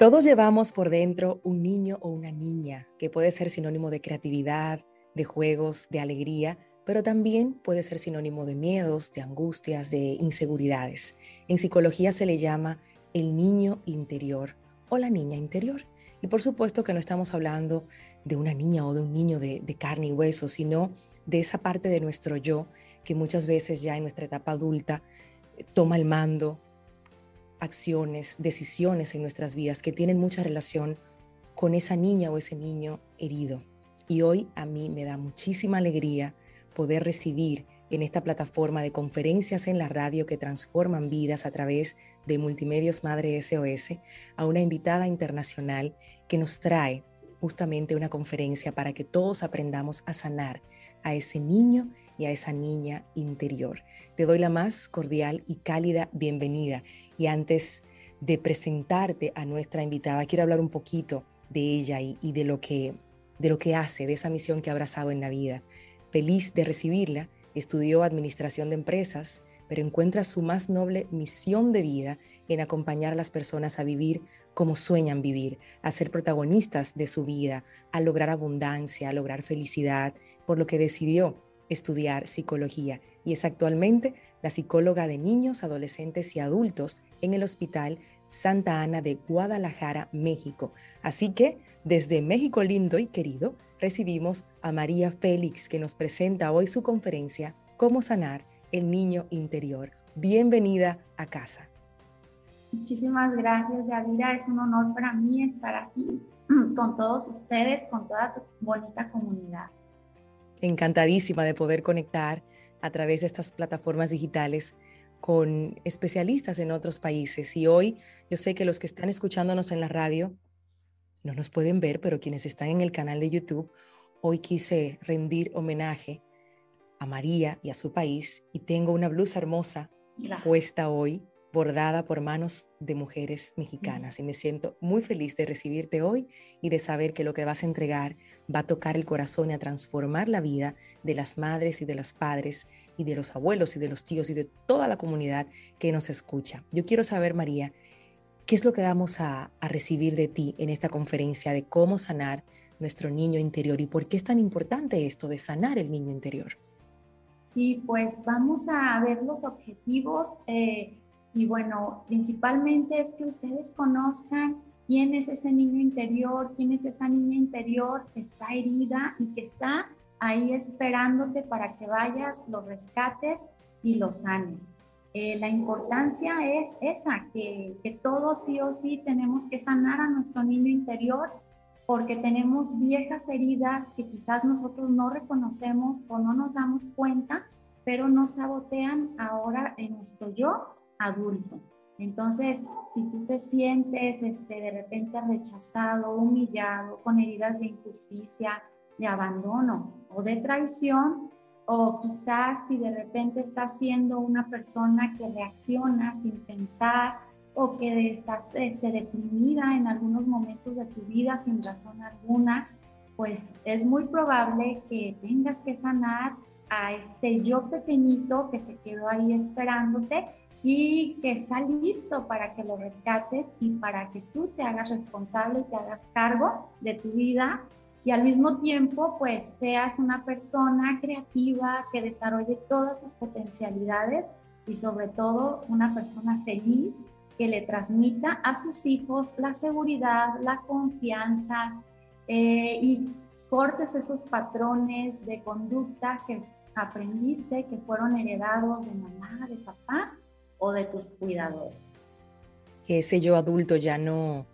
Todos llevamos por dentro un niño o una niña que puede ser sinónimo de creatividad, de juegos, de alegría, pero también puede ser sinónimo de miedos, de angustias, de inseguridades. En psicología se le llama el niño interior o la niña interior. Y por supuesto que no estamos hablando de una niña o de un niño de, carne y hueso, sino de esa parte de nuestro yo que muchas veces ya en nuestra etapa adulta toma el mando, acciones, decisiones en nuestras vidas que tienen mucha relación con esa niña o ese niño herido. Y hoy a mí me da muchísima alegría poder recibir en esta plataforma de conferencias en la radio que transforman vidas a través de Multimedios Madre SOS a una invitada internacional que nos trae justamente una conferencia para que todos aprendamos a sanar a ese niño y a esa niña interior. Te doy la más cordial y cálida bienvenida y antes de presentarte a nuestra invitada, quiero hablar un poquito de ella y, de, lo que, de lo que hace, de esa misión que ha abrazado en la vida. Feliz de recibirla, estudió Administración de Empresas, pero encuentra su más noble misión de vida en acompañar a las personas a vivir como sueñan vivir, a ser protagonistas de su vida, a lograr abundancia, a lograr felicidad, por lo que decidió estudiar psicología y es actualmente la psicóloga de niños, adolescentes y adultos en el Hospital Santa Ana de Guadalajara, México. Así que desde México lindo y querido, recibimos a María Félix que nos presenta hoy su conferencia Cómo sanar el niño interior. Bienvenida a casa. Muchísimas gracias, Yadira. Es un honor para mí estar aquí con todos ustedes, con toda tu bonita comunidad. Encantadísima de poder conectar a través de estas plataformas digitales con especialistas en otros países. Y hoy yo sé que los que están escuchándonos en la radio no nos pueden ver, pero quienes están en el canal de YouTube, hoy quise rendir homenaje a María y a su país y tengo una blusa hermosa puesta hoy, bordada por manos de mujeres mexicanas. Y me siento muy feliz de recibirte hoy y de saber que lo que vas a entregar va a tocar el corazón y a transformar la vida de las madres y de los padres y de los abuelos y de los tíos y de toda la comunidad que nos escucha. Yo quiero saber, María, ¿qué es lo que vamos a, recibir de ti en esta conferencia de cómo sanar nuestro niño interior y por qué es tan importante esto de sanar el niño interior? Sí, pues vamos a ver los objetivos eh, y bueno, principalmente es que ustedes conozcan quién es ese niño interior, quién es esa niña interior que está herida y que está ahí esperándote para que vayas, lo rescates y lo sanes. Eh, la importancia es esa, que, que todos sí o sí tenemos que sanar a nuestro niño interior porque tenemos viejas heridas que quizás nosotros no reconocemos o no nos damos cuenta, pero nos sabotean ahora en nuestro yo adulto. Entonces, si tú te sientes este, de repente rechazado, humillado, con heridas de injusticia, de abandono o de traición, o quizás si de repente estás siendo una persona que reacciona sin pensar o que estás este, deprimida en algunos momentos de tu vida sin razón alguna, pues es muy probable que tengas que sanar a este yo pequeñito que se quedó ahí esperándote y que está listo para que lo rescates y para que tú te hagas responsable y te hagas cargo de tu vida y al mismo tiempo pues seas una persona creativa que desarrolle todas sus potencialidades y sobre todo una persona feliz que le transmita a sus hijos la seguridad, la confianza eh, y cortes esos patrones de conducta que aprendiste, que fueron heredados de mamá, de papá o de tus cuidadores. Que ese yo adulto ya no,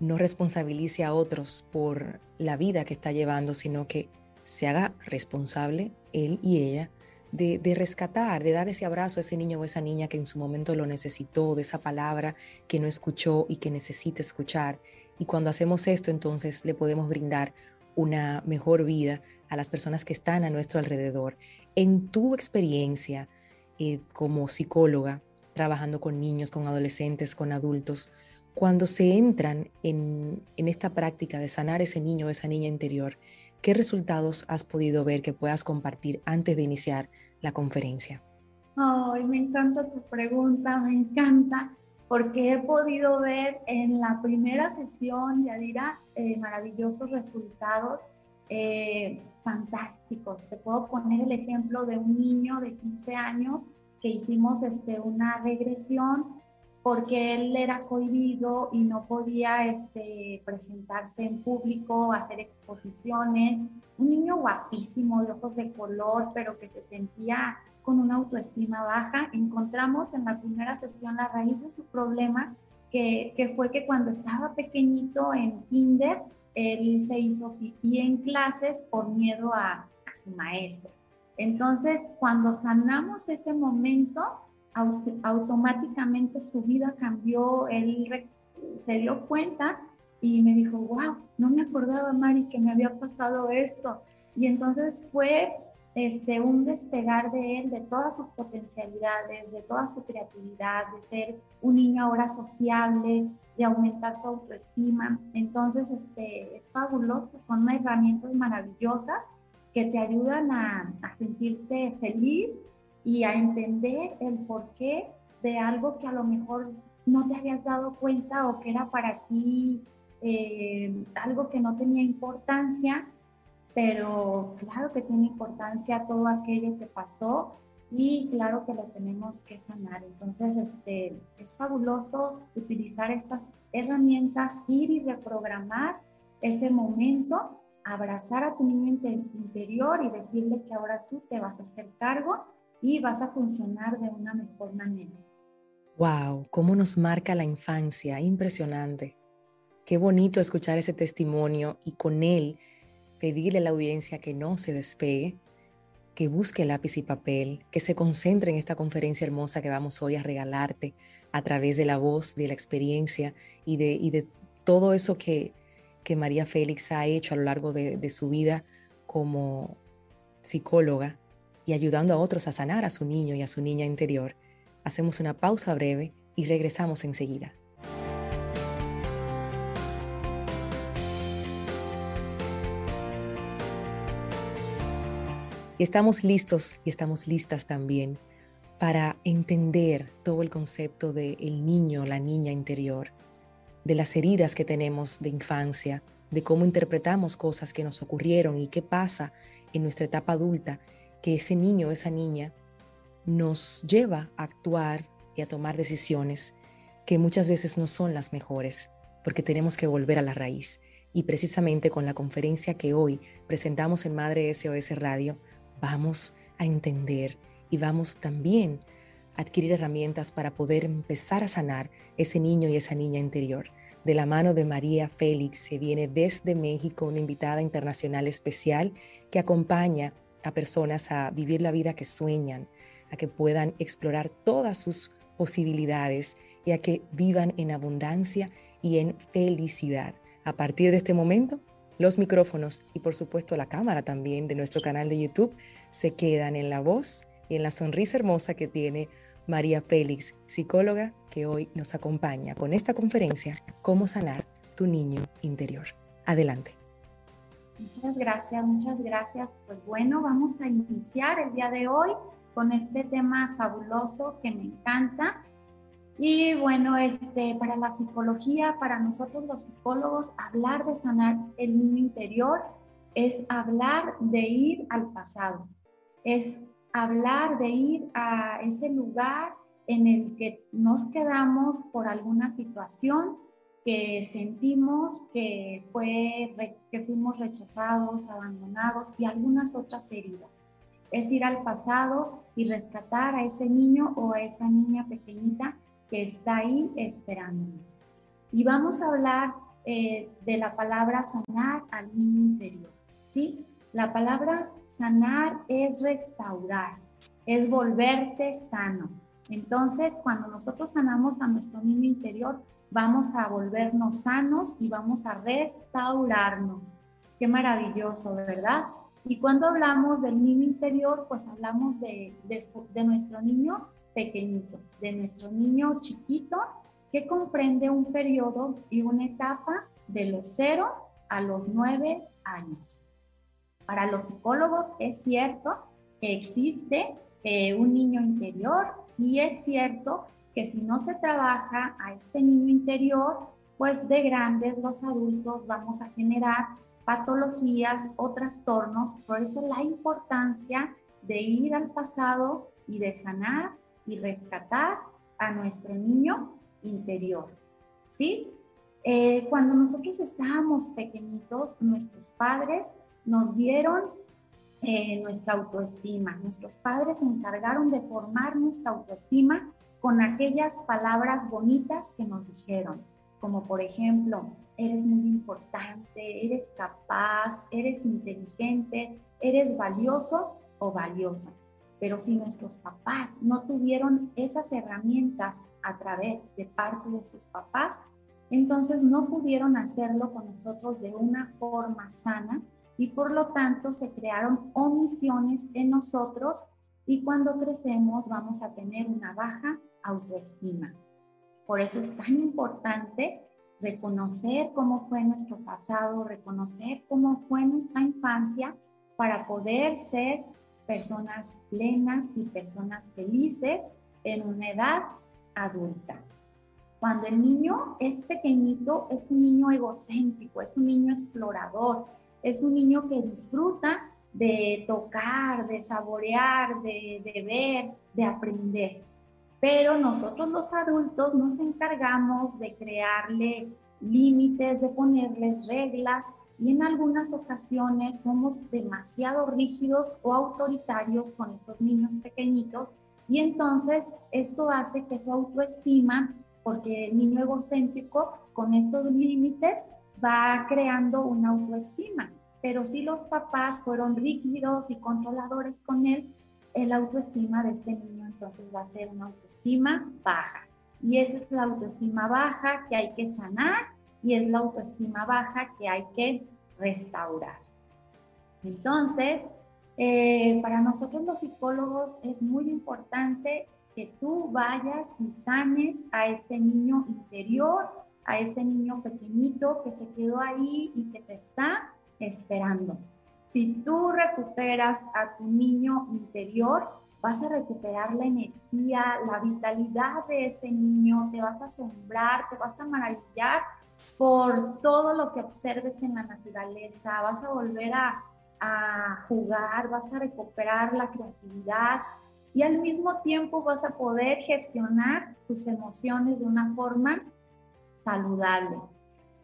no responsabilice a otros por la vida que está llevando, sino que se haga responsable él y ella de, de, rescatar, de dar ese abrazo a ese niño o esa niña que en su momento lo necesitó, de esa palabra que no escuchó y que necesita escuchar. Y cuando hacemos esto, entonces le podemos brindar una mejor vida a las personas que están a nuestro alrededor. En tu experiencia, eh, como psicóloga, trabajando con niños, con adolescentes, con adultos, cuando se entran en, esta práctica de sanar ese niño o esa niña interior, ¿qué resultados has podido ver que puedas compartir antes de iniciar la conferencia? Ay, me encanta tu pregunta, me encanta, porque he podido ver en la primera sesión, Yadira, eh, maravillosos resultados eh, fantásticos. Te puedo poner el ejemplo de un niño de 15 años que hicimos este, una regresión porque él era cohibido y no podía este, presentarse en público, hacer exposiciones. Un niño guapísimo, de ojos de color, pero que se sentía con una autoestima baja. Encontramos en la primera sesión la raíz de su problema, que, que fue que cuando estaba pequeñito en kinder, él se hizo pipí en clases por miedo a, a su maestro. Entonces, cuando sanamos ese momento, automáticamente su vida cambió, él se dio cuenta y me dijo, wow, no me acordaba, Mari, que me había pasado esto. Y entonces fue este, un despegar de él, de todas sus potencialidades, de toda su creatividad, de ser un niño ahora sociable, de aumentar su autoestima. Entonces, este, es fabuloso, son herramientas maravillosas que te ayudan a, a sentirte feliz y a entender el porqué de algo que a lo mejor no te habías dado cuenta o que era para ti eh, algo que no tenía importancia, pero claro que tiene importancia todo aquello que pasó y claro que lo tenemos que sanar. Entonces, este, es fabuloso utilizar estas herramientas, ir y reprogramar ese momento, abrazar a tu niño interior y decirle que ahora tú te vas a hacer cargo y vas a funcionar de una mejor manera. Wow, cómo nos marca la infancia, impresionante. Qué bonito escuchar ese testimonio y con él pedirle a la audiencia que no se despegue, que busque lápiz y papel, que se concentre en esta conferencia hermosa que vamos hoy a regalarte a través de la voz, de la experiencia y de, de todo eso que, que María Félix ha hecho a lo largo de, de su vida como psicóloga y ayudando a otros a sanar a su niño y a su niña interior, hacemos una pausa breve y regresamos enseguida. Y estamos listos y estamos listas también para entender todo el concepto del el niño, la niña interior, de las heridas que tenemos de infancia, de cómo interpretamos cosas que nos ocurrieron y qué pasa en nuestra etapa adulta que ese niño o esa niña nos lleva a actuar y a tomar decisiones que muchas veces no son las mejores, porque tenemos que volver a la raíz. Y precisamente con la conferencia que hoy presentamos en Madre SOS Radio, vamos a entender y vamos también adquirir herramientas para poder empezar a sanar ese niño y esa niña interior. De la mano de María Félix se viene desde México una invitada internacional especial que acompaña a personas a vivir la vida que sueñan, a que puedan explorar todas sus posibilidades y a que vivan en abundancia y en felicidad. A partir de este momento, los micrófonos y por supuesto la cámara también de nuestro canal de YouTube se quedan en la voz y en la sonrisa hermosa que tiene María Félix, psicóloga que hoy nos acompaña con esta conferencia, Cómo sanar tu niño interior. Adelante. Muchas gracias, muchas gracias. Pues bueno, vamos a iniciar el día de hoy con este tema fabuloso que me encanta. Y bueno, este, para la psicología, para nosotros los psicólogos, hablar de sanar el niño interior es hablar de ir al pasado, es hablar de ir a ese lugar en el que nos quedamos por alguna situación que sentimos que, fue, que fuimos rechazados, abandonados y algunas otras heridas. Es ir al pasado y rescatar a ese niño o a esa niña pequeñita que está ahí esperándonos. Y vamos a hablar eh, de la palabra sanar al niño interior. ¿sí? La palabra sanar es restaurar, es volverte sano. Entonces, cuando nosotros sanamos a nuestro niño interior, vamos a volvernos sanos y vamos a restaurarnos. Qué maravilloso, ¿verdad? Y cuando hablamos del niño interior, pues hablamos de, de, nuestro niño pequeñito, de nuestro niño chiquito que comprende un periodo y una etapa de los 0 a los 9 años. Para los psicólogos es cierto que existe eh, un niño interior y es cierto que si no se trabaja a este niño interior, pues de grandes los adultos vamos a generar patologías o trastornos. Por eso la importancia de ir al pasado y de sanar y rescatar a nuestro niño interior. ¿Sí? Eh, cuando nosotros estábamos pequeñitos, nuestros padres nos dieron eh, nuestra autoestima. Nuestros padres se encargaron de formar nuestra autoestima con aquellas palabras bonitas que nos dijeron, como por ejemplo, eres muy importante, eres capaz, eres inteligente, eres valioso o valiosa. Pero si nuestros papás no tuvieron esas herramientas a través de parte de sus papás, entonces no pudieron hacerlo con nosotros de una forma sana y por lo tanto se crearon omisiones en nosotros y cuando crecemos vamos a tener una baja autoestima. Por eso es tan importante reconocer cómo fue nuestro pasado, reconocer cómo fue nuestra infancia para poder ser personas plenas y personas felices en una edad adulta. Cuando el niño es pequeñito, es un niño egocéntrico, es un niño explorador, es un niño que disfruta de tocar, de saborear, de, ver, de aprender. Pero nosotros los adultos nos encargamos de crearle límites, de ponerles reglas y en algunas ocasiones somos demasiado rígidos o autoritarios con estos niños pequeñitos y entonces esto hace que su autoestima, porque el niño egocéntrico con estos límites va creando una autoestima. Pero si los papás fueron rígidos y controladores con él, el autoestima de este niño entonces va a ser una autoestima baja. Y esa es la autoestima baja que hay que sanar y es la autoestima baja que hay que restaurar. Entonces, eh, para nosotros los psicólogos es muy importante que tú vayas y sanes a ese niño interior, a ese niño pequeñito que se quedó ahí y que te está esperando. Si tú recuperas a tu niño interior, vas a recuperar la energía, la vitalidad de ese niño, te vas a asombrar, te vas a maravillar por todo lo que observes en la naturaleza, vas a volver a, a jugar, vas a recuperar la creatividad y al mismo tiempo vas a poder gestionar tus emociones de una forma saludable.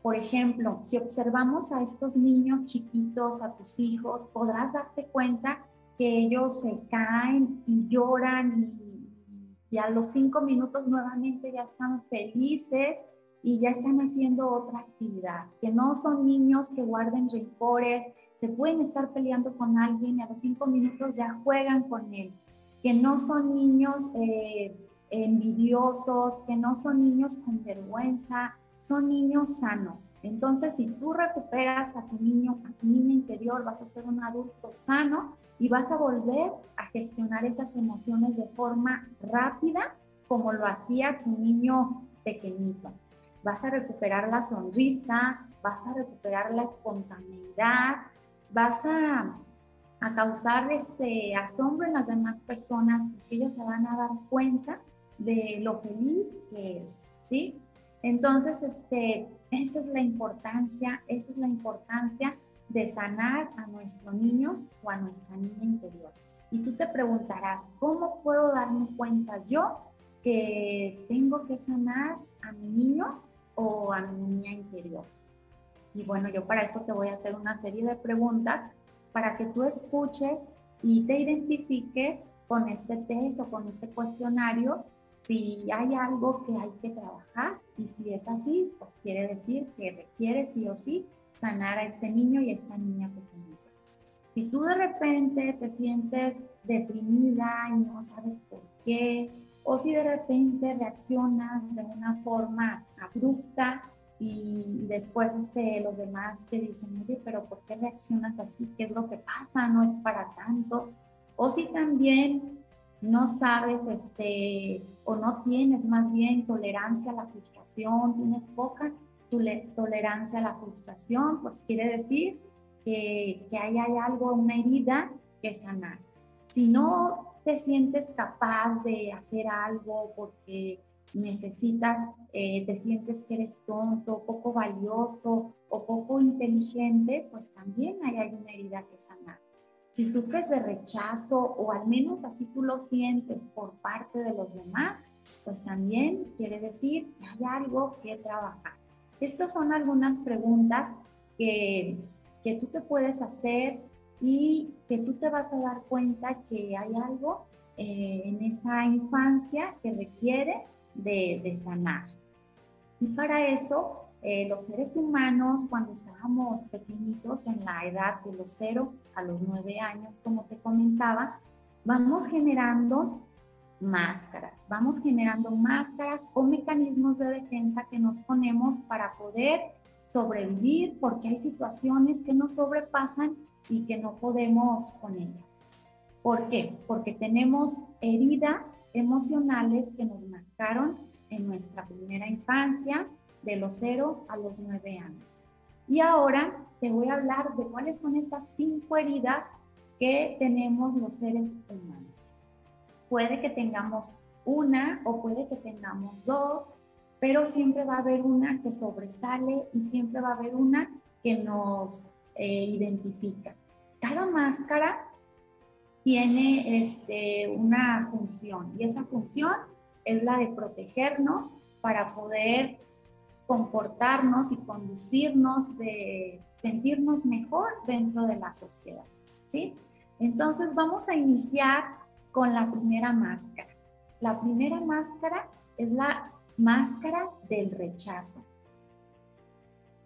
Por ejemplo, si observamos a estos niños chiquitos, a tus hijos, podrás darte cuenta que ellos se caen y lloran y, a los cinco minutos nuevamente ya están felices y ya están haciendo otra actividad, que no son niños que guarden rencores, se pueden estar peleando con alguien y a los cinco minutos ya juegan con él, que no son niños eh, envidiosos, que no son niños con vergüenza, son niños sanos. Entonces, si tú recuperas a tu niño, a tu niño interior, vas a ser un adulto sano y vas a volver a gestionar esas emociones de forma rápida, como lo hacía tu niño pequeñito. Vas a recuperar la sonrisa, vas a recuperar la espontaneidad, vas a, a causar este asombro en las demás personas porque ellos se van a dar cuenta de lo feliz que eres, ¿sí? Entonces, este, esa es la importancia, esa es la importancia de sanar a nuestro niño o a nuestra niña interior. Y tú te preguntarás, ¿cómo puedo darme cuenta yo que tengo que sanar a mi niño o a mi niña interior? Y bueno, yo para esto te voy a hacer una serie de preguntas para que tú escuches y te identifiques con este test o con este cuestionario si hay algo que hay que trabajar y si es así, pues quiere decir que requiere sí o sí sanar a este niño y a esta niña pequeñita. Si tú de repente te sientes deprimida y no sabes por qué, o si de repente reaccionas de una forma abrupta y después este, los demás te dicen, oye, pero ¿por qué reaccionas así? ¿Qué es lo que pasa? No es para tanto. O si también no sabes este, o no tienes más bien tolerancia a la frustración, tienes poca tolerancia a la frustración, pues quiere decir que, que ahí hay algo, una herida que sanar. Si no te sientes capaz de hacer algo porque necesitas, eh, te sientes que eres tonto, poco valioso o poco inteligente, pues también hay, hay una herida que sanar. Si sufres de rechazo o al menos así tú lo sientes por parte de los demás, pues también quiere decir que hay algo que trabajar. Estas son algunas preguntas que, que tú te puedes hacer y que tú te vas a dar cuenta que hay algo eh, en esa infancia que requiere de, sanar. Y para eso, eh, los seres humanos, cuando estábamos pequeñitos, en la edad de los 0 a los 9 años, como te comentaba, vamos generando máscaras, vamos generando máscaras o mecanismos de defensa que nos ponemos para poder sobrevivir porque hay situaciones que nos sobrepasan y que no podemos con ellas. ¿Por qué? Porque tenemos heridas emocionales que nos marcaron en nuestra primera infancia, de los 0 a los 9 años. Y ahora te voy a hablar de cuáles son estas cinco heridas que tenemos los seres humanos. Puede que tengamos una o puede que tengamos dos, pero siempre va a haber una que sobresale y siempre va a haber una que nos eh, identifica. Cada máscara tiene este, una función y esa función es la de protegernos para poder comportarnos y conducirnos, de sentirnos mejor dentro de la sociedad. ¿sí? Entonces vamos a iniciar con la primera máscara. La primera máscara es la máscara del rechazo.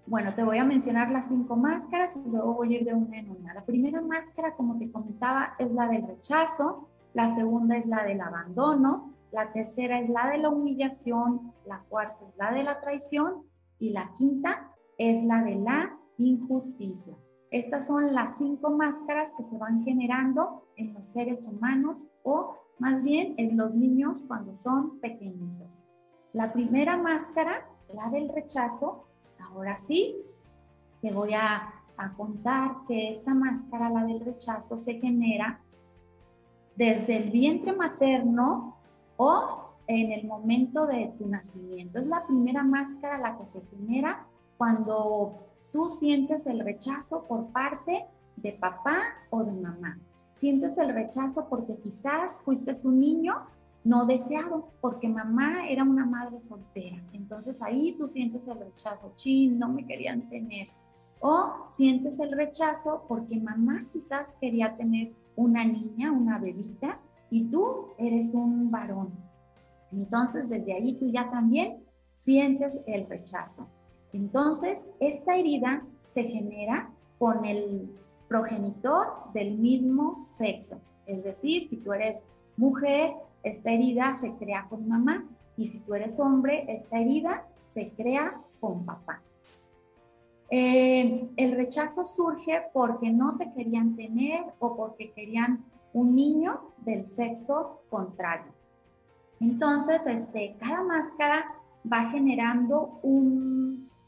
Bueno, te voy a mencionar las cinco máscaras y luego voy a ir de una en una. La primera máscara, como te comentaba, es la del rechazo, la segunda es la del abandono, la tercera es la de la humillación, la cuarta es la de la traición y la quinta es la de la injusticia. Estas son las cinco máscaras que se van generando en los seres humanos o más bien en los niños cuando son pequeñitos. La primera máscara, la del rechazo, Ahora sí, te voy a, contar que esta máscara, la del rechazo, se genera desde el vientre materno o en el momento de tu nacimiento. Es la primera máscara la que se genera cuando tú sientes el rechazo por parte de papá o de mamá. Sientes el rechazo porque quizás fuiste un niño no deseado, porque mamá era una madre soltera. Entonces ahí tú sientes el rechazo, chin, no me querían tener. O sientes el rechazo porque mamá quizás quería tener una niña, una bebita, y tú eres un varón. Entonces desde ahí tú ya también sientes el rechazo. Entonces esta herida se genera con el progenitor del mismo sexo. Es decir, si tú eres mujer, esta herida se crea con mamá y si tú eres hombre, esta herida se crea con papá. Eh, el rechazo surge porque no te querían tener o porque querían un niño del sexo contrario. Entonces, este, cada máscara va generando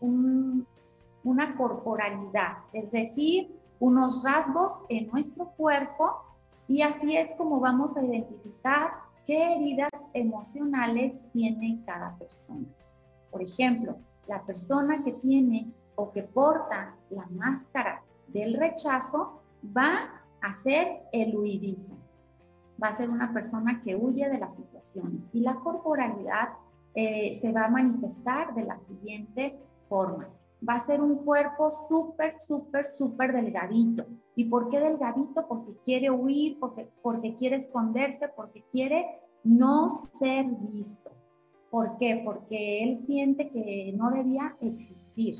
una corporalidad, es decir, unos rasgos en nuestro cuerpo y así es como vamos a identificar qué heridas emocionales tiene cada persona. Por ejemplo, la persona que tiene o que porta la máscara del rechazo va a ser el huidizo. Va a ser una persona que huye de las situaciones y la corporalidad eh, se va a manifestar de la siguiente forma. Va a ser un cuerpo súper, súper, súper delgadito. ¿Y por qué delgadito? Porque quiere huir, porque, porque quiere esconderse, porque quiere no ser visto. ¿Por qué? Porque él siente que no debía existir.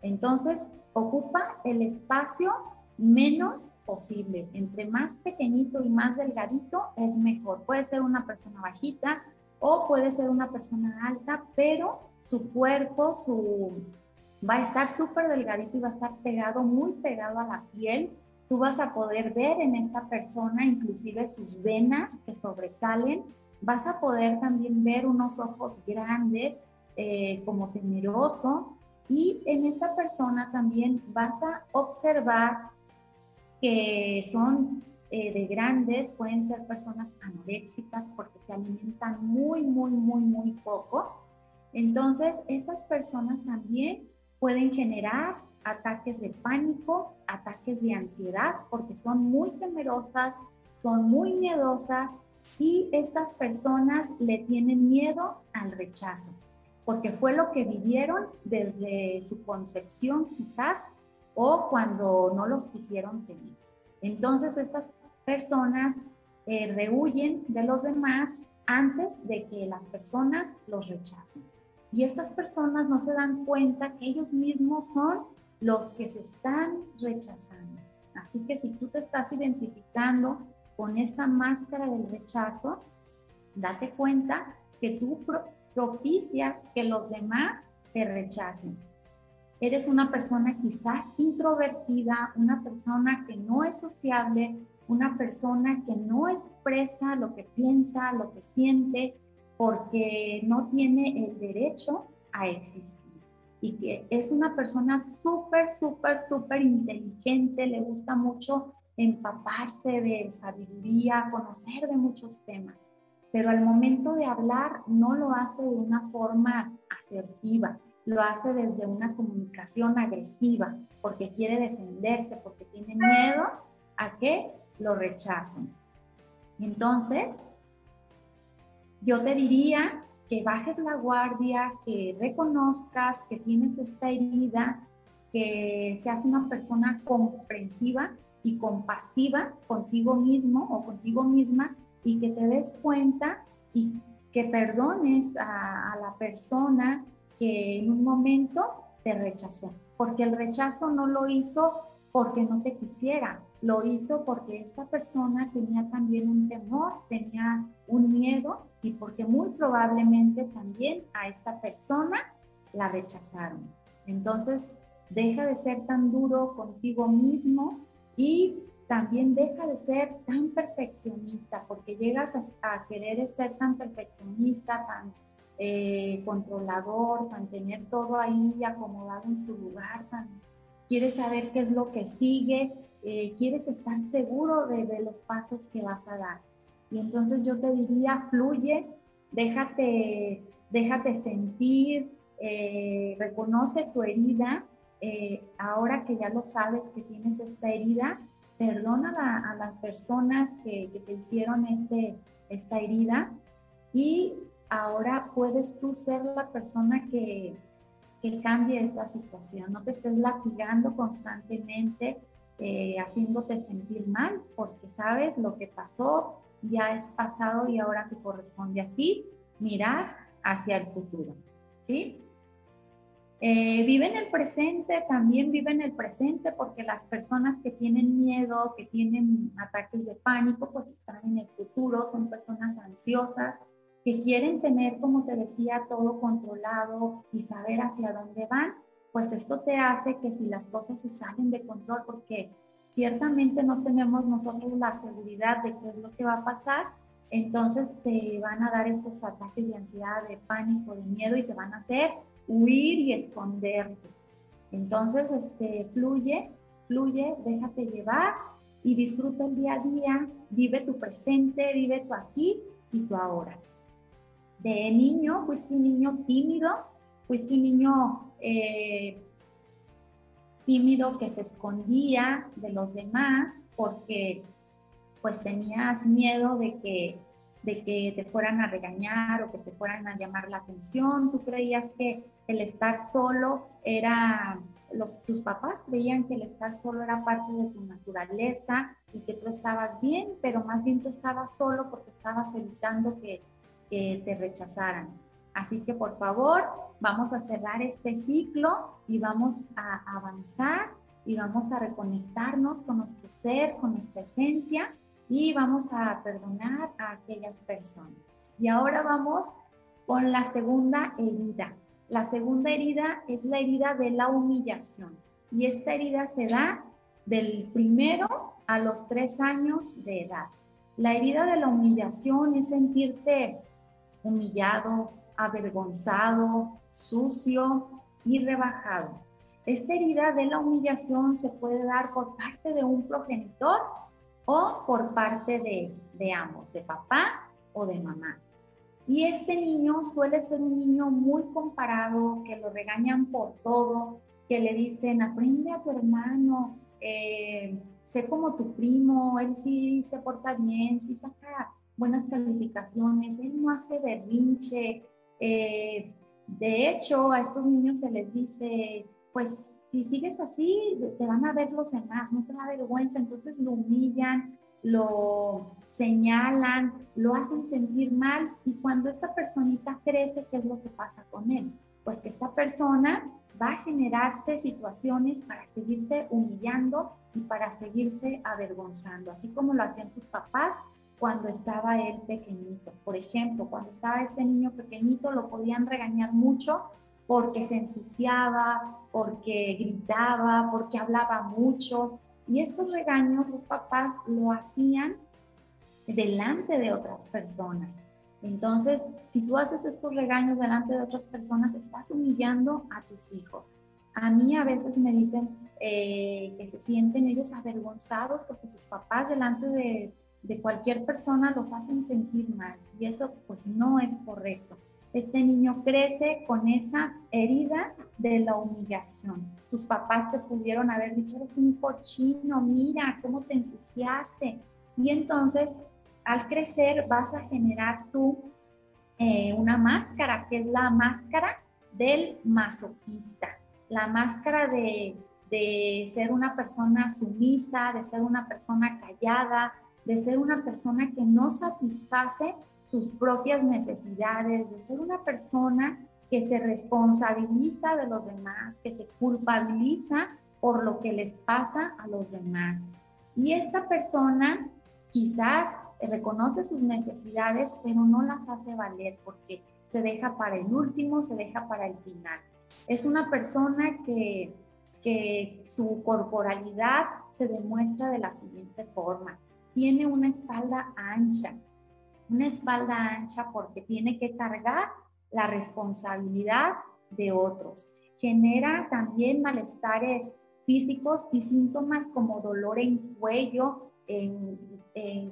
Entonces, ocupa el espacio menos posible. Entre más pequeñito y más delgadito es mejor. Puede ser una persona bajita o puede ser una persona alta, pero su cuerpo, su va a estar súper delgadito y va a estar pegado, muy pegado a la piel. Tú vas a poder ver en esta persona inclusive sus venas que sobresalen vas a poder también ver unos ojos grandes, eh, como temeroso, y en esta persona también vas a observar que son eh, de grandes pueden ser personas anoréxicas porque se alimentan muy, muy, muy, muy poco. Entonces, estas personas también pueden generar ataques de pánico, ataques de ansiedad, porque son muy temerosas, son muy miedosas y estas personas le tienen miedo al rechazo, porque fue lo que vivieron desde su concepción quizás o cuando no los quisieron tener. Entonces estas personas eh, rehuyen de los demás antes de que las personas los rechacen. Y estas personas no se dan cuenta que ellos mismos son los que se están rechazando. Así que si tú te estás identificando con esta máscara del rechazo, date cuenta que tú propicias que los demás te rechacen. Eres una persona quizás introvertida, una persona que no es sociable, una persona que no expresa lo que piensa, lo que siente, porque no tiene el derecho a existir. Y que es una persona súper, súper, súper inteligente, le gusta mucho empaparse de sabiduría, conocer de muchos temas, pero al momento de hablar no lo hace de una forma asertiva, lo hace desde una comunicación agresiva, porque quiere defenderse, porque tiene miedo a que lo rechacen. Entonces, yo te diría que bajes la guardia, que reconozcas que tienes esta herida, que seas una persona comprensiva y compasiva contigo mismo o contigo misma y que te des cuenta y que perdones a, la persona que en un momento te rechazó, porque el rechazo no lo hizo porque no te quisiera, lo hizo porque esta persona tenía también un temor, tenía un miedo y porque muy probablemente también a esta persona la rechazaron. Entonces, deja de ser tan duro contigo mismo y también deja de ser tan perfeccionista, porque llegas a, querer ser tan perfeccionista, tan eh, controlador, tan tener todo ahí acomodado en su lugar, tan quieres saber qué es lo que sigue, eh, quieres estar seguro de, de, los pasos que vas a dar. Y entonces yo te diría, fluye, déjate, déjate sentir, eh, reconoce tu herida. Eh, ahora que ya lo sabes que tienes esta herida, perdona a, las personas que, que, te hicieron este, esta herida y ahora puedes tú ser la persona que, que cambie esta situación. No te estés latigando constantemente, eh, haciéndote sentir mal, porque sabes lo que pasó, ya es pasado y ahora te corresponde a ti mirar hacia el futuro. ¿Sí? Eh, vive en el presente, también vive en el presente porque las personas que tienen miedo, que tienen ataques de pánico, pues están en el futuro, son personas ansiosas, que quieren tener, como te decía, todo controlado y saber hacia dónde van, pues esto te hace que si las cosas se salen de control, porque ciertamente no tenemos nosotros la seguridad de qué es lo que va a pasar, entonces te van a dar esos ataques de ansiedad, de pánico, de miedo y te van a hacer huir y esconderte. Entonces, este, fluye, fluye, déjate llevar y disfruta el día a día, vive tu presente, vive tu aquí y tu ahora de niño, fuiste un niño tímido, fuiste un niño eh, tímido que se escondía de los demás porque pues tenías miedo de que, de que te fueran a regañar o que te fueran a llamar la atención, tú creías que el estar solo era, los, tus papás creían que el estar solo era parte de tu naturaleza y que tú estabas bien, pero más bien tú estabas solo porque estabas evitando que que te rechazaran. Así que por favor, vamos a cerrar este ciclo y vamos a avanzar y vamos a reconectarnos con nuestro ser, con nuestra esencia y vamos a perdonar a aquellas personas. Y ahora vamos con la segunda herida. La segunda herida es la herida de la humillación y esta herida se da del primero a los tres años de edad. La herida de la humillación es sentirte humillado, avergonzado, sucio y rebajado. Esta herida de la humillación se puede dar por parte de un progenitor o por parte de, de ambos, de papá o de mamá. Y este niño suele ser un niño muy comparado, que lo regañan por todo, que le dicen, aprende a tu hermano, eh, sé como tu primo, él sí se porta bien, sí saca buenas calificaciones, él no hace berrinche. Eh, de hecho, a estos niños se les dice, pues si sigues así, te van a ver los demás, no te da vergüenza, entonces lo humillan, lo señalan, lo hacen sentir mal y cuando esta personita crece, ¿qué es lo que pasa con él? Pues que esta persona va a generarse situaciones para seguirse humillando y para seguirse avergonzando, así como lo hacían sus papás cuando estaba él pequeñito. Por ejemplo, cuando estaba este niño pequeñito lo podían regañar mucho porque se ensuciaba, porque gritaba, porque hablaba mucho. Y estos regaños los papás lo hacían delante de otras personas. Entonces, si tú haces estos regaños delante de otras personas, estás humillando a tus hijos. A mí a veces me dicen eh, que se sienten ellos avergonzados porque sus papás delante de, de cualquier persona los hacen sentir mal y eso pues no es correcto. Este niño crece con esa herida de la humillación. Tus papás te pudieron haber dicho, eres un cochino, mira cómo te ensuciaste. Y entonces al crecer vas a generar tú eh, una máscara, que es la máscara del masoquista, la máscara de, de ser una persona sumisa, de ser una persona callada, de ser una persona que no satisface sus propias necesidades, de ser una persona que se responsabiliza de los demás, que se culpabiliza por lo que les pasa a los demás. Y esta persona quizás reconoce sus necesidades, pero no las hace valer porque se deja para el último, se deja para el final. Es una persona que, que su corporalidad se demuestra de la siguiente forma. Tiene una espalda ancha, una espalda ancha porque tiene que cargar la responsabilidad de otros. Genera también malestares físicos y síntomas como dolor en cuello, en,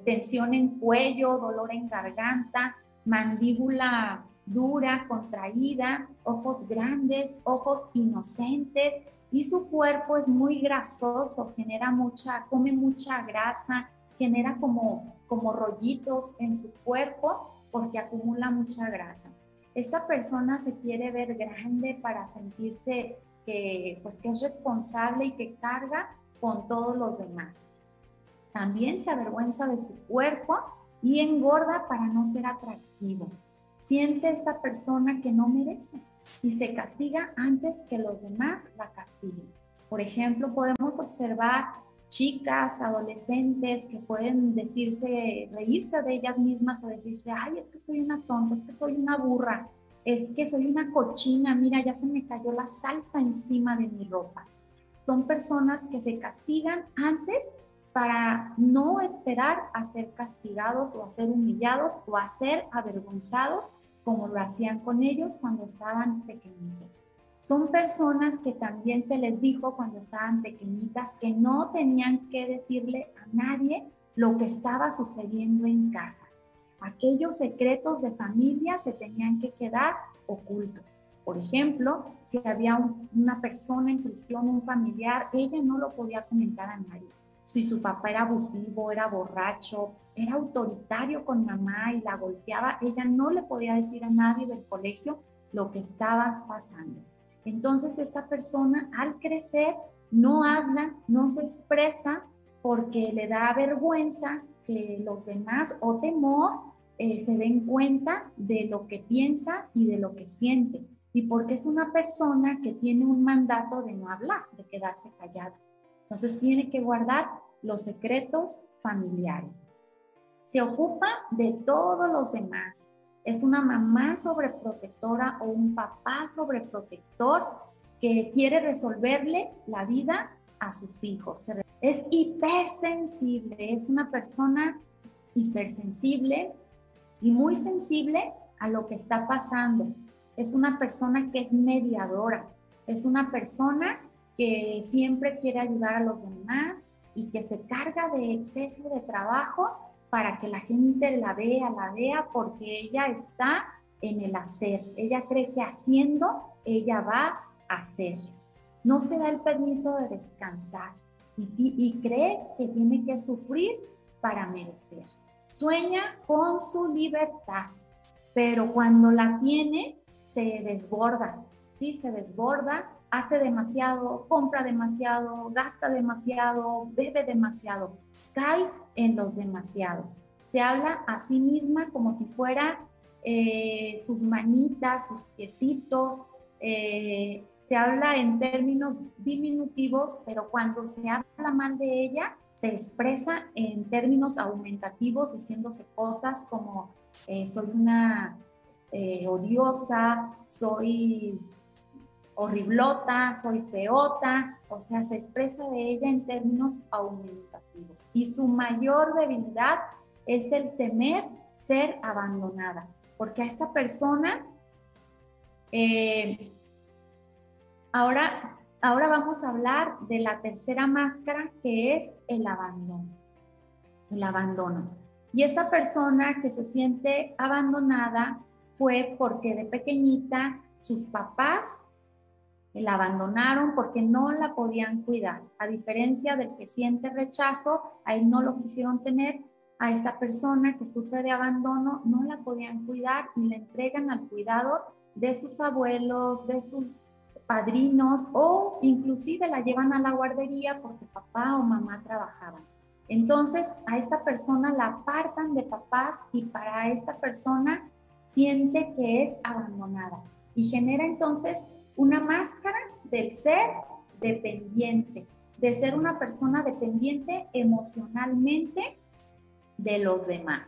tensión en cuello, dolor en garganta, mandíbula dura, contraída, ojos grandes, ojos inocentes y su cuerpo es muy grasoso, genera mucha, come mucha grasa, genera como, como rollitos en su cuerpo porque acumula mucha grasa. Esta persona se quiere ver grande para sentirse que, pues, que es responsable y que carga con todos los demás. También se avergüenza de su cuerpo y engorda para no ser atractivo. Siente esta persona que no merece y se castiga antes que los demás la castiguen. Por ejemplo, podemos observar chicas, adolescentes que pueden decirse, reírse de ellas mismas o decirse, ay, es que soy una tonta, es que soy una burra, es que soy una cochina, mira, ya se me cayó la salsa encima de mi ropa. Son personas que se castigan antes para no esperar a ser castigados o a ser humillados o a ser avergonzados como lo hacían con ellos cuando estaban pequeñitos. Son personas que también se les dijo cuando estaban pequeñitas que no tenían que decirle a nadie lo que estaba sucediendo en casa. Aquellos secretos de familia se tenían que quedar ocultos. Por ejemplo, si había una persona en prisión, un familiar, ella no lo podía comentar a nadie si su papá era abusivo, era borracho, era autoritario con mamá y la golpeaba, ella no le podía decir a nadie del colegio lo que estaba pasando. Entonces esta persona al crecer no habla, no se expresa porque le da vergüenza que los demás o temor eh, se den cuenta de lo que piensa y de lo que siente. Y porque es una persona que tiene un mandato de no hablar, de quedarse callado. Entonces tiene que guardar los secretos familiares. Se ocupa de todos los demás. Es una mamá sobreprotectora o un papá sobreprotector que quiere resolverle la vida a sus hijos. Es hipersensible, es una persona hipersensible y muy sensible a lo que está pasando. Es una persona que es mediadora, es una persona que siempre quiere ayudar a los demás y que se carga de exceso de trabajo para que la gente la vea, la vea, porque ella está en el hacer. Ella cree que haciendo, ella va a hacer. No se da el permiso de descansar y, y cree que tiene que sufrir para merecer. Sueña con su libertad, pero cuando la tiene, se desborda, ¿sí? Se desborda, hace demasiado, compra demasiado, gasta demasiado, bebe demasiado, cae en los demasiados. Se habla a sí misma como si fuera eh, sus manitas, sus piecitos, eh, se habla en términos diminutivos, pero cuando se habla mal de ella, se expresa en términos aumentativos, diciéndose cosas como eh, soy una odiosa, soy horriblota, soy feota, o sea, se expresa de ella en términos aumentativos. Y su mayor debilidad es el temer ser abandonada, porque a esta persona, eh, ahora, ahora vamos a hablar de la tercera máscara que es el abandono, el abandono. Y esta persona que se siente abandonada fue porque de pequeñita sus papás la abandonaron porque no la podían cuidar. A diferencia del que siente rechazo, a él no lo quisieron tener, a esta persona que sufre de abandono no la podían cuidar y le entregan al cuidado de sus abuelos, de sus padrinos o inclusive la llevan a la guardería porque papá o mamá trabajaban. Entonces a esta persona la apartan de papás y para esta persona siente que es abandonada y genera entonces una máscara del ser dependiente, de ser una persona dependiente emocionalmente de los demás.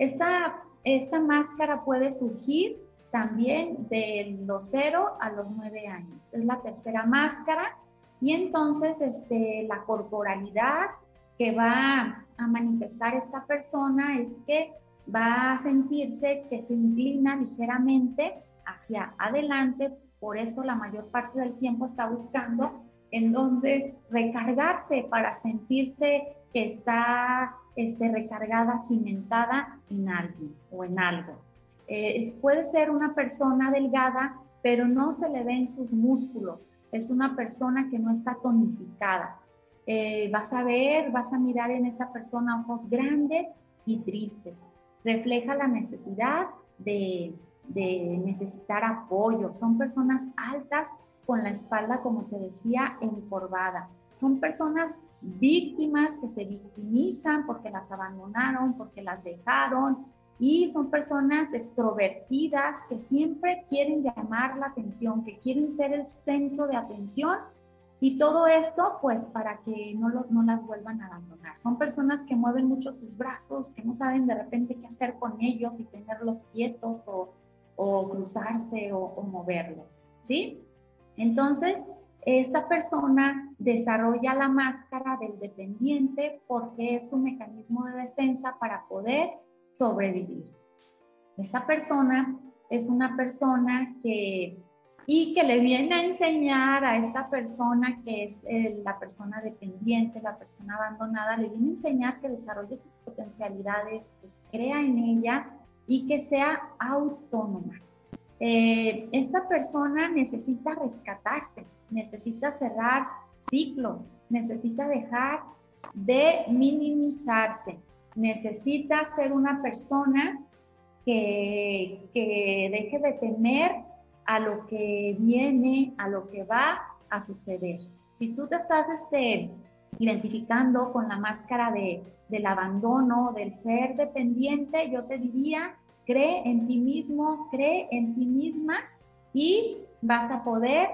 Esta, esta máscara puede surgir también de los 0 a los 9 años. Es la tercera máscara y entonces este, la corporalidad que va a manifestar esta persona es que va a sentirse que se inclina ligeramente hacia adelante por eso la mayor parte del tiempo está buscando en donde recargarse para sentirse que está este, recargada, cimentada en alguien o en algo. Eh, puede ser una persona delgada, pero no se le ven sus músculos. Es una persona que no está tonificada. Eh, vas a ver, vas a mirar en esta persona ojos grandes y tristes. Refleja la necesidad de de necesitar apoyo. Son personas altas con la espalda, como te decía, encorvada. Son personas víctimas que se victimizan porque las abandonaron, porque las dejaron. Y son personas extrovertidas que siempre quieren llamar la atención, que quieren ser el centro de atención. Y todo esto, pues, para que no, los, no las vuelvan a abandonar. Son personas que mueven mucho sus brazos, que no saben de repente qué hacer con ellos y tenerlos quietos o o cruzarse o, moverlos, ¿sí? Entonces, esta persona desarrolla la máscara del dependiente porque es un mecanismo de defensa para poder sobrevivir. Esta persona es una persona que y que le viene a enseñar a esta persona que es eh, la persona dependiente, la persona abandonada, le viene a enseñar que desarrolle sus potencialidades, que crea en ella y que sea autónoma. Eh, esta persona necesita rescatarse, necesita cerrar ciclos, necesita dejar de minimizarse, necesita ser una persona que, que deje de temer a lo que viene, a lo que va a suceder. Si tú te estás este, identificando con la máscara de, del abandono, del ser dependiente, yo te diría, cree en ti mismo, cree en ti misma y vas a poder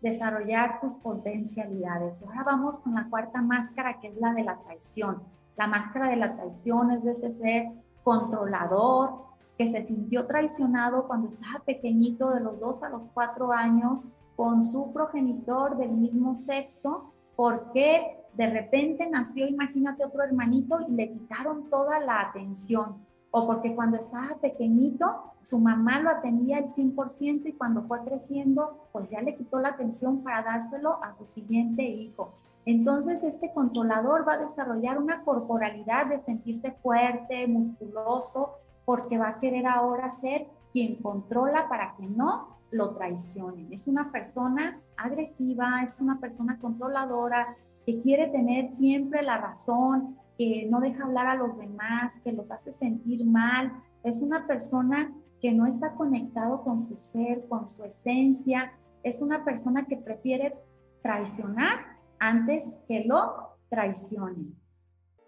desarrollar tus potencialidades. Ahora vamos con la cuarta máscara, que es la de la traición. La máscara de la traición es de ese ser controlador, que se sintió traicionado cuando estaba pequeñito, de los dos a los cuatro años, con su progenitor del mismo sexo, porque de repente nació, imagínate, otro hermanito y le quitaron toda la atención. O porque cuando estaba pequeñito, su mamá lo atendía al 100% y cuando fue creciendo, pues ya le quitó la atención para dárselo a su siguiente hijo. Entonces este controlador va a desarrollar una corporalidad de sentirse fuerte, musculoso, porque va a querer ahora ser quien controla para que no lo traicionen. Es una persona agresiva, es una persona controladora, que quiere tener siempre la razón, que no deja hablar a los demás, que los hace sentir mal. Es una persona que no está conectado con su ser, con su esencia. Es una persona que prefiere traicionar antes que lo traicionen.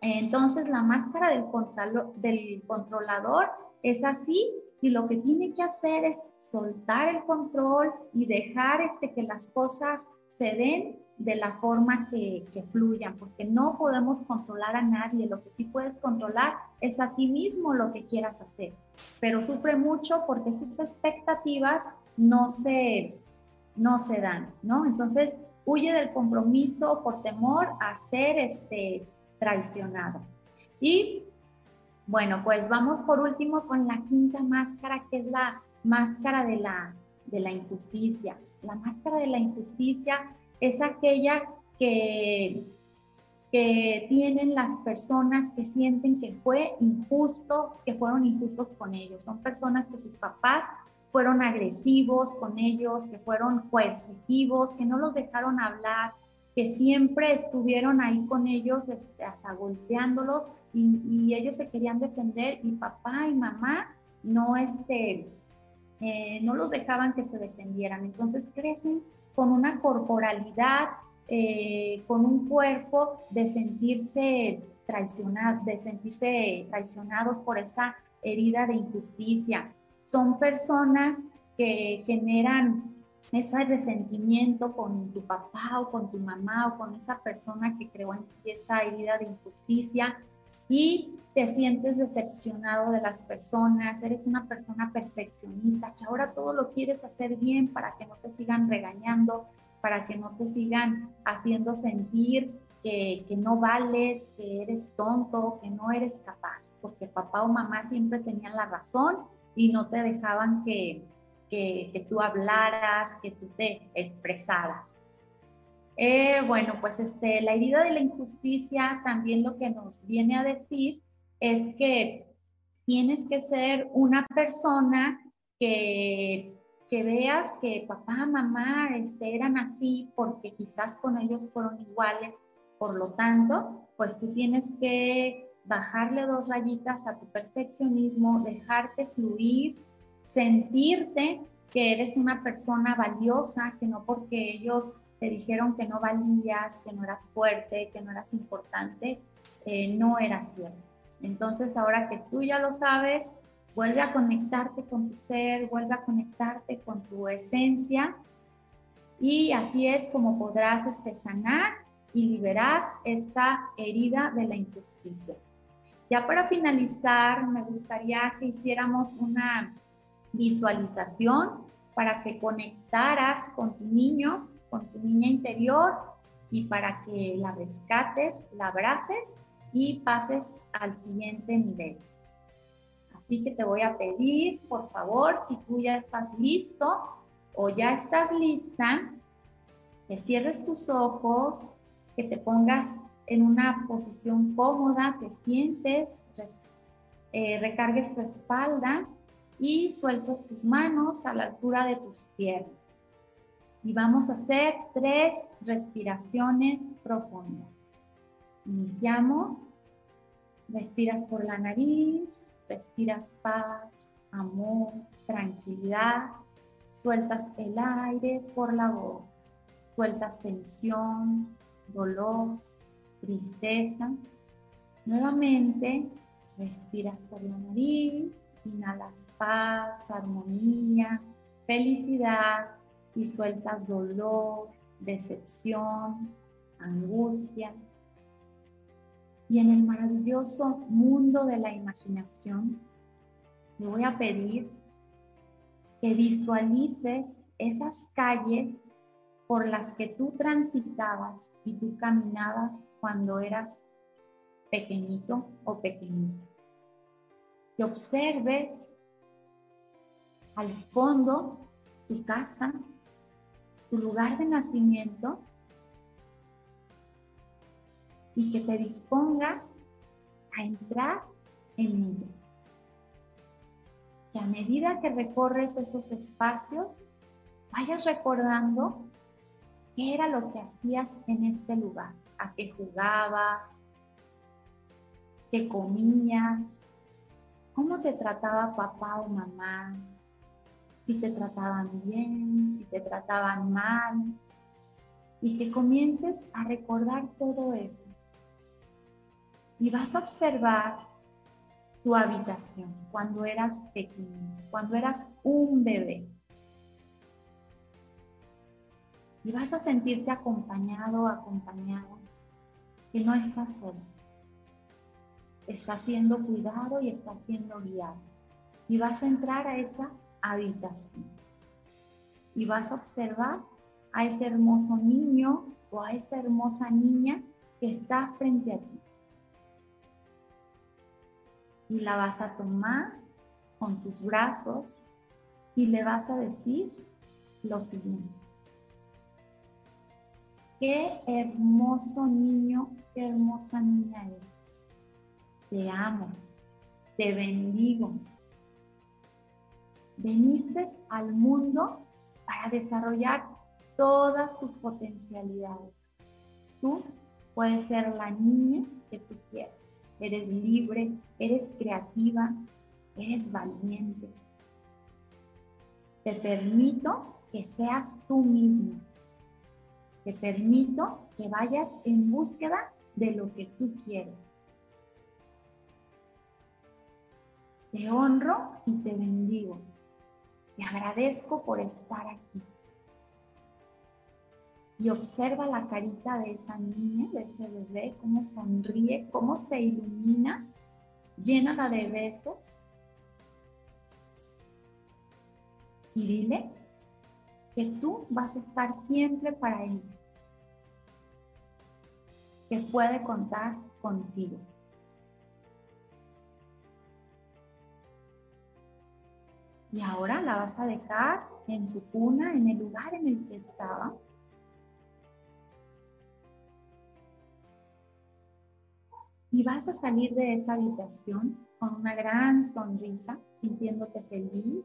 Entonces la máscara del, del controlador es así y lo que tiene que hacer es soltar el control y dejar este, que las cosas se den de la forma que, que, fluyan, porque no podemos controlar a nadie, lo que sí puedes controlar es a ti mismo lo que quieras hacer, pero sufre mucho porque sus expectativas no se, no se dan, ¿no? Entonces, huye del compromiso por temor a ser este, traicionado. Y bueno, pues vamos por último con la quinta máscara, que es la máscara de la, de la injusticia. La máscara de la injusticia es aquella que, que tienen las personas que sienten que fue injusto, que fueron injustos con ellos. Son personas que sus papás fueron agresivos con ellos, que fueron coercitivos, que no los dejaron hablar, que siempre estuvieron ahí con ellos, este, hasta golpeándolos, y, ellos se querían defender, y papá y mamá no, este, eh, no los dejaban que se defendieran. Entonces crecen con una corporalidad, eh, con un cuerpo de sentirse traicionados, de sentirse traicionados por esa herida de injusticia. Son personas que generan ese resentimiento con tu papá o con tu mamá o con esa persona que creó en ti esa herida de injusticia y te sientes decepcionado de las personas, eres una persona perfeccionista, que ahora todo lo quieres hacer bien para que no te sigan regañando, para que no te sigan haciendo sentir que, que no vales, que eres tonto, que no eres capaz, porque papá o mamá siempre tenían la razón y no te dejaban que, que, que tú hablaras, que tú te expresaras. Eh, bueno, pues este, la herida de la injusticia también lo que nos viene a decir es que tienes que ser una persona que, que veas que papá, mamá este, eran así porque quizás con ellos fueron iguales. Por lo tanto, pues tú tienes que bajarle dos rayitas a tu perfeccionismo, dejarte fluir, sentirte que eres una persona valiosa, que no porque ellos te dijeron que no valías, que no eras fuerte, que no eras importante, eh, no era cierto. Entonces ahora que tú ya lo sabes, vuelve a conectarte con tu ser, vuelve a conectarte con tu esencia y así es como podrás este, sanar y liberar esta herida de la injusticia. Ya para finalizar, me gustaría que hiciéramos una visualización para que conectaras con tu niño tu niña interior y para que la rescates, la abraces y pases al siguiente nivel. Así que te voy a pedir, por favor, si tú ya estás listo o ya estás lista, que cierres tus ojos, que te pongas en una posición cómoda, te sientes, eh, recargues tu espalda y sueltes tus manos a la altura de tus piernas y vamos a hacer tres respiraciones profundas. Iniciamos. Respiras por la nariz, respiras paz, amor, tranquilidad. Sueltas el aire por la boca. Sueltas tensión, dolor, tristeza. Nuevamente, respiras por la nariz, inhalas paz, armonía, felicidad, y sueltas dolor, decepción, angustia. Y en el maravilloso mundo de la imaginación, te voy a pedir que visualices esas calles por las que tú transitabas y tú caminabas cuando eras pequeñito o pequeñita. Que observes al fondo tu casa, tu lugar de nacimiento y que te dispongas a entrar en ella. Que a medida que recorres esos espacios, vayas recordando qué era lo que hacías en este lugar, a qué jugabas, qué comías, cómo te trataba papá o mamá, si te trataban bien, si te trataban mal, y que comiences a recordar todo eso. Y vas a observar tu habitación cuando eras pequeño, cuando eras un bebé. Y vas a sentirte acompañado, acompañado, que no estás solo. Estás siendo cuidado y estás siendo guiado. Y vas a entrar a esa habitación. Y vas a observar a ese hermoso niño o a esa hermosa niña que está frente a ti. Y la vas a tomar con tus brazos y le vas a decir lo siguiente. Qué hermoso niño, qué hermosa niña eres. Te amo, te bendigo. Veniste al mundo para desarrollar todas tus potencialidades. Tú puedes ser la niña que tú quieras. Eres libre, eres creativa, eres valiente. Te permito que seas tú mismo. Te permito que vayas en búsqueda de lo que tú quieres. Te honro y te bendigo. Te agradezco por estar aquí y observa la carita de esa niña, de ese bebé, cómo sonríe, cómo se ilumina, llénala de besos. Y dile que tú vas a estar siempre para él, que puede contar contigo. Y ahora la vas a dejar en su cuna, en el lugar en el que estaba. y vas a salir de esa habitación con una gran sonrisa, sintiéndote feliz.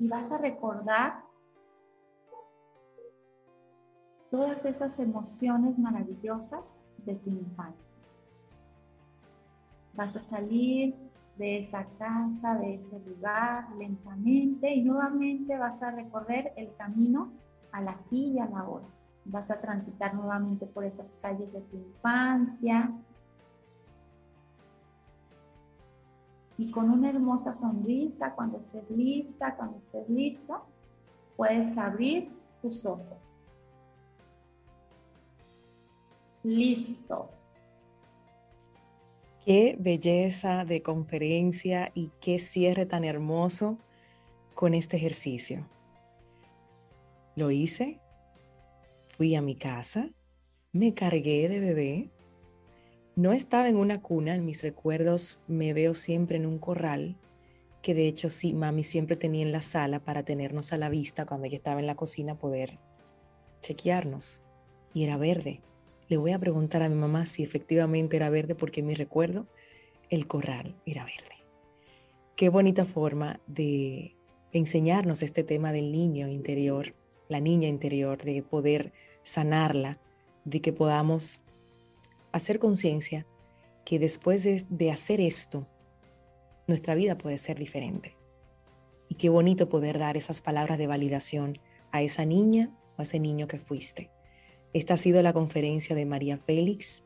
Y vas a recordar todas esas emociones maravillosas de tu infancia. Vas a salir de esa casa, de ese lugar lentamente y nuevamente vas a recorrer el camino a la aquí y a la hora vas a transitar nuevamente por esas calles de tu infancia. Y con una hermosa sonrisa, cuando estés lista, cuando estés listo, puedes abrir tus ojos. Listo. Qué belleza de conferencia y qué cierre tan hermoso con este ejercicio. Lo hice Fui a mi casa, me cargué de bebé. No estaba en una cuna, en mis recuerdos me veo siempre en un corral, que de hecho sí, mami siempre tenía en la sala para tenernos a la vista cuando ella estaba en la cocina, poder chequearnos. Y era verde. Le voy a preguntar a mi mamá si efectivamente era verde porque en mi recuerdo el corral era verde. Qué bonita forma de enseñarnos este tema del niño interior, la niña interior, de poder sanarla, de que podamos hacer conciencia que después de, hacer esto, nuestra vida puede ser diferente. Y qué bonito poder dar esas palabras de validación a esa niña o a ese niño que fuiste. Esta ha sido la conferencia de María Félix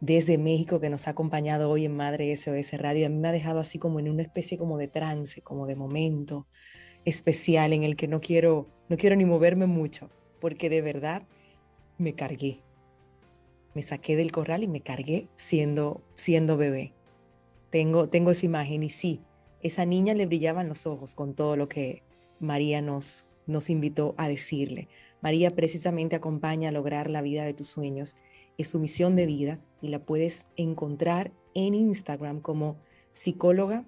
desde México que nos ha acompañado hoy en Madre SOS Radio. A mí me ha dejado así como en una especie como de trance, como de momento especial en el que no quiero, no quiero ni moverme mucho, porque de verdad me cargué. Me saqué del corral y me cargué siendo, siendo bebé. Tengo, tengo esa imagen y sí, esa niña le brillaban los ojos con todo lo que María nos, nos invitó a decirle. María precisamente acompaña a lograr la vida de tus sueños. Es su misión de vida y la puedes encontrar en Instagram como psicóloga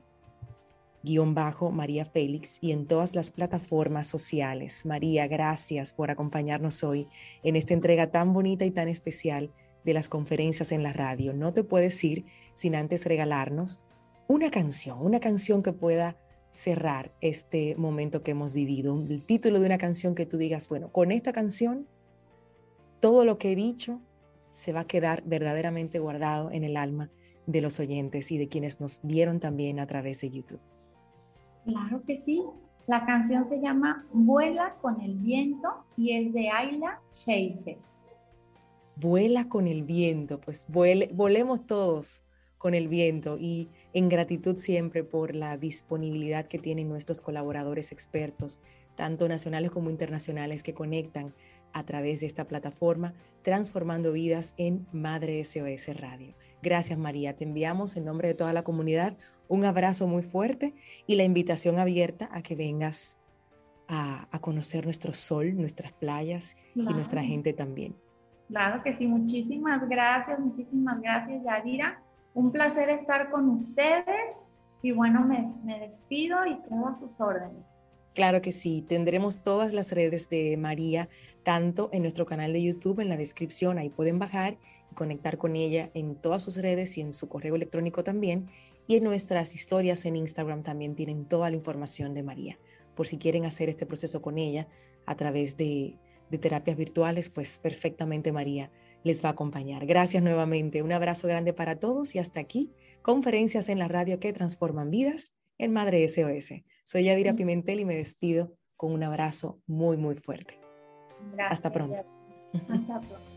guion bajo María Félix y en todas las plataformas sociales. María, gracias por acompañarnos hoy en esta entrega tan bonita y tan especial de las conferencias en la radio. No te puedes ir sin antes regalarnos una canción, una canción que pueda cerrar este momento que hemos vivido, el título de una canción que tú digas, bueno, con esta canción todo lo que he dicho se va a quedar verdaderamente guardado en el alma de los oyentes y de quienes nos vieron también a través de YouTube. Claro que sí. La canción se llama Vuela con el viento y es de Ayla Sheikh. Vuela con el viento, pues volemos todos con el viento y en gratitud siempre por la disponibilidad que tienen nuestros colaboradores expertos, tanto nacionales como internacionales, que conectan a través de esta plataforma, transformando vidas en Madre SOS Radio. Gracias María, te enviamos en nombre de toda la comunidad un abrazo muy fuerte y la invitación abierta a que vengas a, conocer nuestro sol, nuestras playas y nuestra gente también. Claro que sí, muchísimas gracias, muchísimas gracias Yadira. Un placer estar con ustedes y bueno, me, me despido y todas sus órdenes. Claro que sí, tendremos todas las redes de María, tanto en nuestro canal de YouTube, en la descripción, ahí pueden bajar y conectar con ella en todas sus redes y en su correo electrónico también. Y en nuestras historias en Instagram también tienen toda la información de María. Por si quieren hacer este proceso con ella a través de, de terapias virtuales, pues perfectamente María les va a acompañar. Gracias nuevamente. Un abrazo grande para todos y hasta aquí, conferencias en la radio que transforman vidas en Madre SOS. Soy Yadira Pimentel y me despido con un abrazo muy, muy fuerte. Hasta pronto. Hasta pronto.